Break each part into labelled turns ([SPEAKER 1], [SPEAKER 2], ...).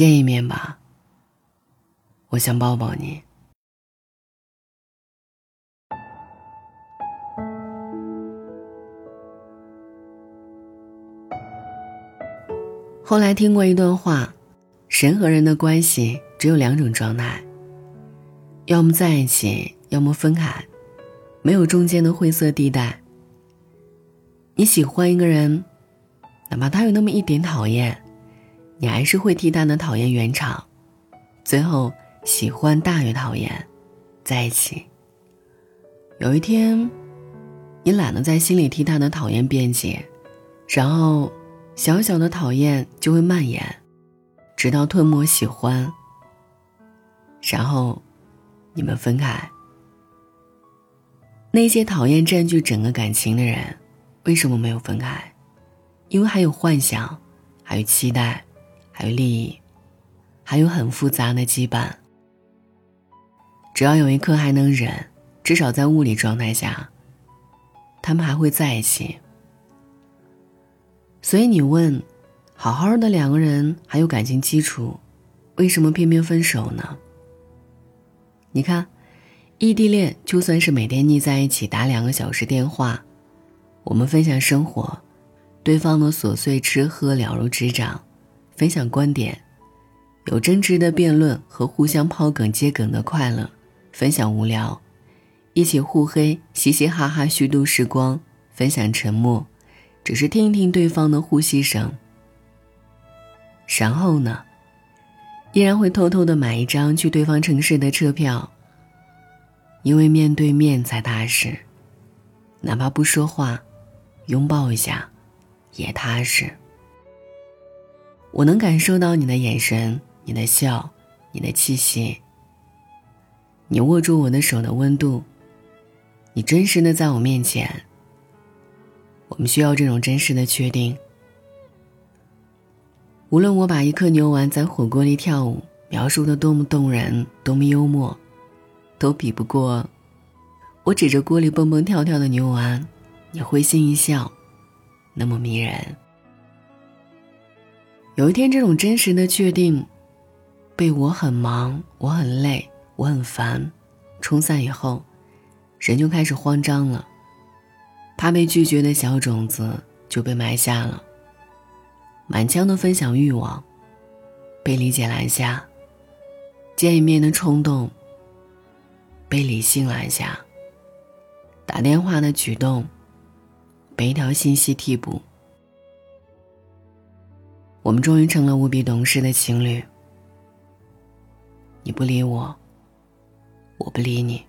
[SPEAKER 1] 见一面吧，我想抱抱你。后来听过一段话，神和人的关系只有两种状态，要么在一起，要么分开，没有中间的灰色地带。你喜欢一个人，哪怕他有那么一点讨厌，你还是会替他的讨厌圆场，最后喜欢大于讨厌，在一起。有一天，你懒得在心里替他的讨厌辩解，然后。小小的讨厌就会蔓延，直到吞没喜欢。然后，你们分开。那些讨厌占据整个感情的人，为什么没有分开？因为还有幻想，还有期待，还有利益，还有很复杂的羁绊。只要有一颗还能忍，至少在物理状态下，他们还会在一起。所以你问，好好的两个人还有感情基础，为什么偏偏分手呢？你看，异地恋就算是每天腻在一起打两个小时电话，我们分享生活，对方的琐碎吃喝了如指掌，分享观点，有真挚的辩论和互相抛梗接梗的快乐，分享无聊，一起互黑嘻嘻哈哈虚度时光，分享沉默。只是听一听对方的呼吸声，然后呢，依然会偷偷的买一张去对方城市的车票，因为面对面才踏实，哪怕不说话，拥抱一下，也踏实。我能感受到你的眼神，你的笑，你的气息，你握住我的手的温度，你真实的在我面前。我们需要这种真实的确定。无论我把一颗牛丸在火锅里跳舞描述的多么动人，多么幽默，都比不过我指着锅里蹦蹦跳跳的牛丸，你会心一笑，那么迷人。有一天，这种真实的确定，被我很忙，我很累，我很烦，冲散以后，人就开始慌张了。怕被拒绝的小种子就被埋下了。满腔的分享欲望被理解拦下，见一面的冲动被理性拦下，打电话的举动被一条信息替补。我们终于成了无比懂事的情侣。你不理我，我不理你，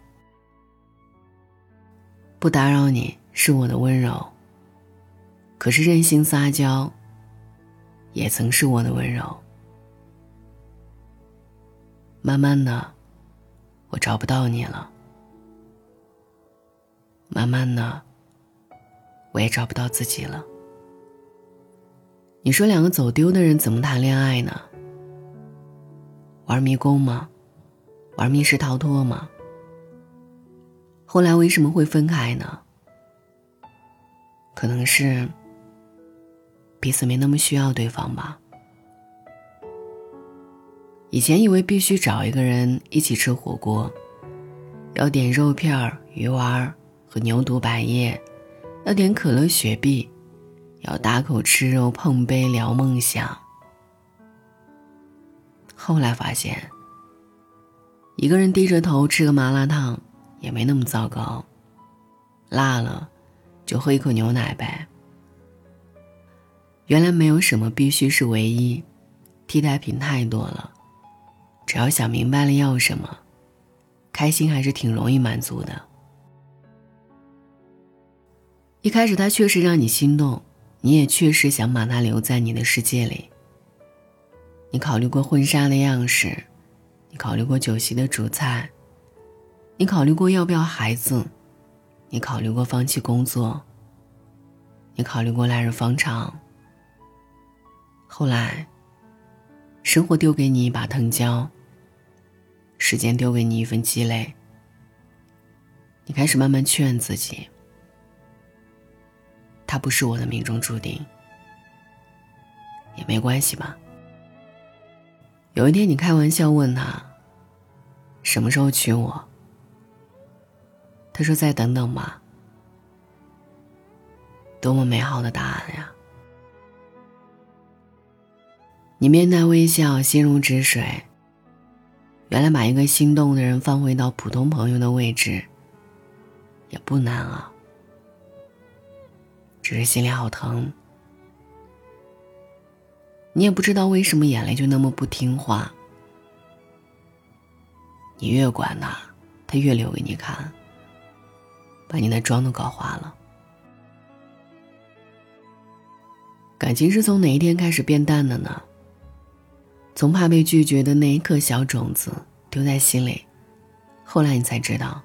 [SPEAKER 1] 不打扰你。是我的温柔。可是任性撒娇，也曾是我的温柔。慢慢的，我找不到你了。慢慢的，我也找不到自己了。你说两个走丢的人怎么谈恋爱呢？玩迷宫吗？玩密室逃脱吗？后来为什么会分开呢？可能是彼此没那么需要对方吧。以前以为必须找一个人一起吃火锅，要点肉片、鱼丸和牛肚百叶，要点可乐、雪碧，要大口吃肉、碰杯聊梦想。后来发现，一个人低着头吃个麻辣烫也没那么糟糕，辣了。就喝一口牛奶呗。原来没有什么必须是唯一，替代品太多了。只要想明白了要什么，开心还是挺容易满足的。一开始他确实让你心动，你也确实想把他留在你的世界里。你考虑过婚纱的样式，你考虑过酒席的主菜，你考虑过要不要孩子。你考虑过放弃工作？你考虑过来日方长？后来，生活丢给你一把藤椒，时间丢给你一份积累，你开始慢慢劝自己：他不是我的命中注定，也没关系吧。有一天，你开玩笑问他：“什么时候娶我？”他说：“再等等吧。”多么美好的答案呀！你面带微笑，心如止水。原来把一个心动的人放回到普通朋友的位置，也不难啊。只是心里好疼。你也不知道为什么眼泪就那么不听话。你越管他，他越留给你看，把你的妆都搞花了。感情是从哪一天开始变淡的呢？从怕被拒绝的那一颗小种子丢在心里，后来你才知道，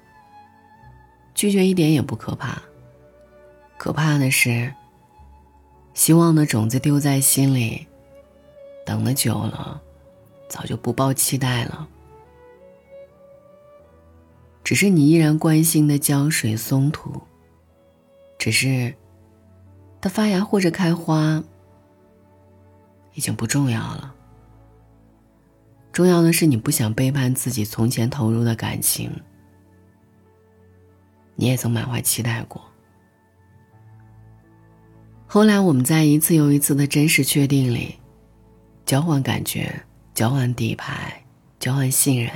[SPEAKER 1] 拒绝一点也不可怕。可怕的是，希望的种子丢在心里，等的久了，早就不抱期待了。只是你依然关心的浇水松土，只是，它发芽或者开花，已经不重要了。重要的是你不想背叛自己从前投入的感情，你也曾满怀期待过。后来，我们在一次又一次的真实确定里，交换感觉，交换底牌，交换信任。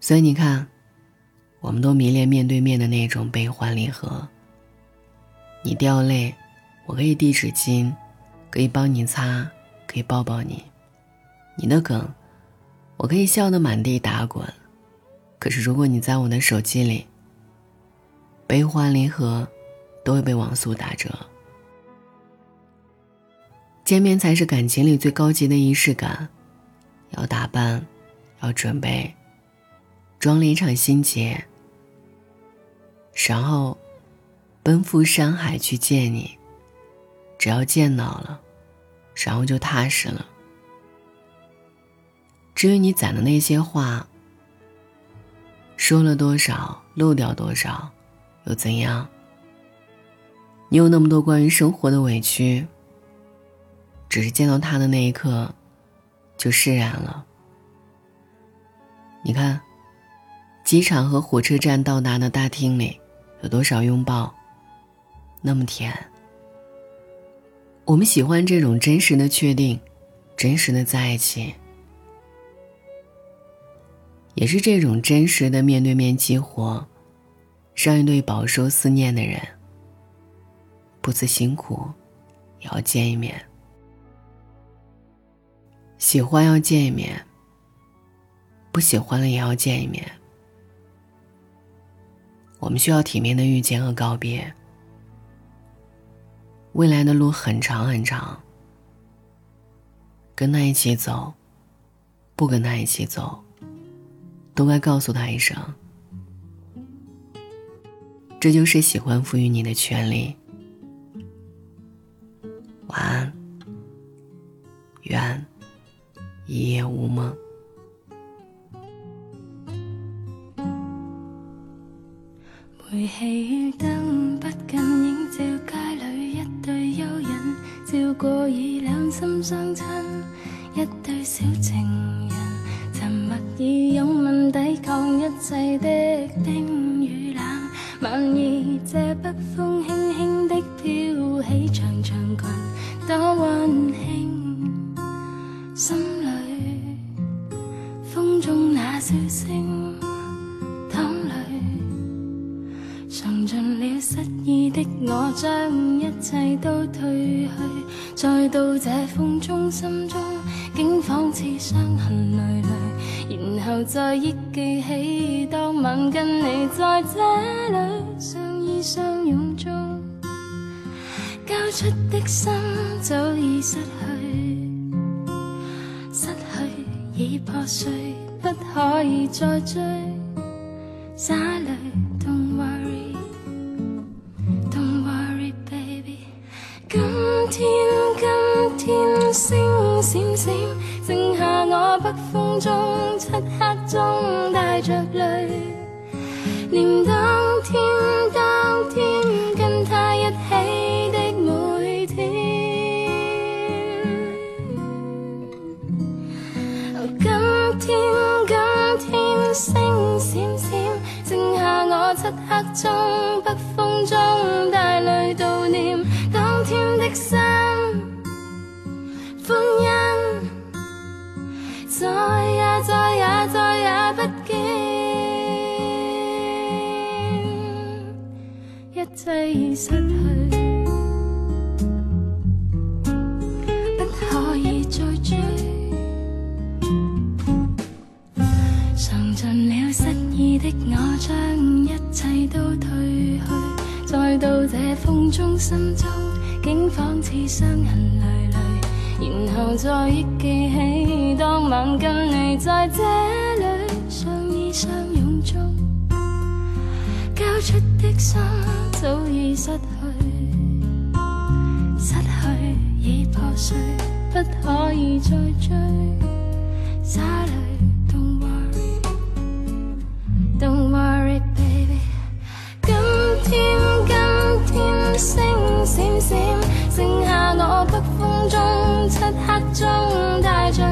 [SPEAKER 1] 所以你看，我们都迷恋面对面的那种悲欢离合。你掉泪，我可以递纸巾，可以帮你擦，可以抱抱你。你的梗，我可以笑得满地打滚。可是如果你在我的手机里，悲欢离合。都会被网速打折。见面才是感情里最高级的仪式感，要打扮，要准备，装了一场心结，然后奔赴山海去见你。只要见到了，然后就踏实了。至于你攒的那些话，说了多少，漏掉多少，又怎样？你有那么多关于生活的委屈，只是见到他的那一刻，就释然了。你看，机场和火车站到达的大厅里，有多少拥抱，那么甜。我们喜欢这种真实的确定，真实的在一起，也是这种真实的面对面激活，让一对饱受思念的人。不辞辛苦，也要见一面。喜欢要见一面，不喜欢了也要见一面。我们需要体面的遇见和告别。未来的路很长很长，跟他一起走，不跟他一起走，都该告诉他一声。这就是喜欢赋予你的权利。晚安，愿一夜无梦。
[SPEAKER 2] 煤气灯不近映照街里一对幽人，照过已两心相亲一对小情人，沉默以拥吻抵抗一切的冰与冷。晚意这北风轻将一切都褪去，再到这风中，心中竟仿似伤痕累累，然后再忆记起当晚跟你在这里相依相拥中。交出的心早已失去，失去已破碎，不可以再追。洒泪天，今天星闪闪，剩下我北风中，漆黑中带着泪，念当天，当天跟他一起的每。天今天今天星闪闪，剩下我漆黑中北风中带泪悼念的心，欢欣，再也再也再也不见，一切已失去。的我将一切都褪去，再到这风中心中，竟仿似伤痕累累，然后再忆记起当晚跟你在这里相依相拥中，交出的心早已失去，失去已破碎，不可以再追，洒泪。Don't worry, baby。今天今天闪闪，剩下我北风中漆黑中带着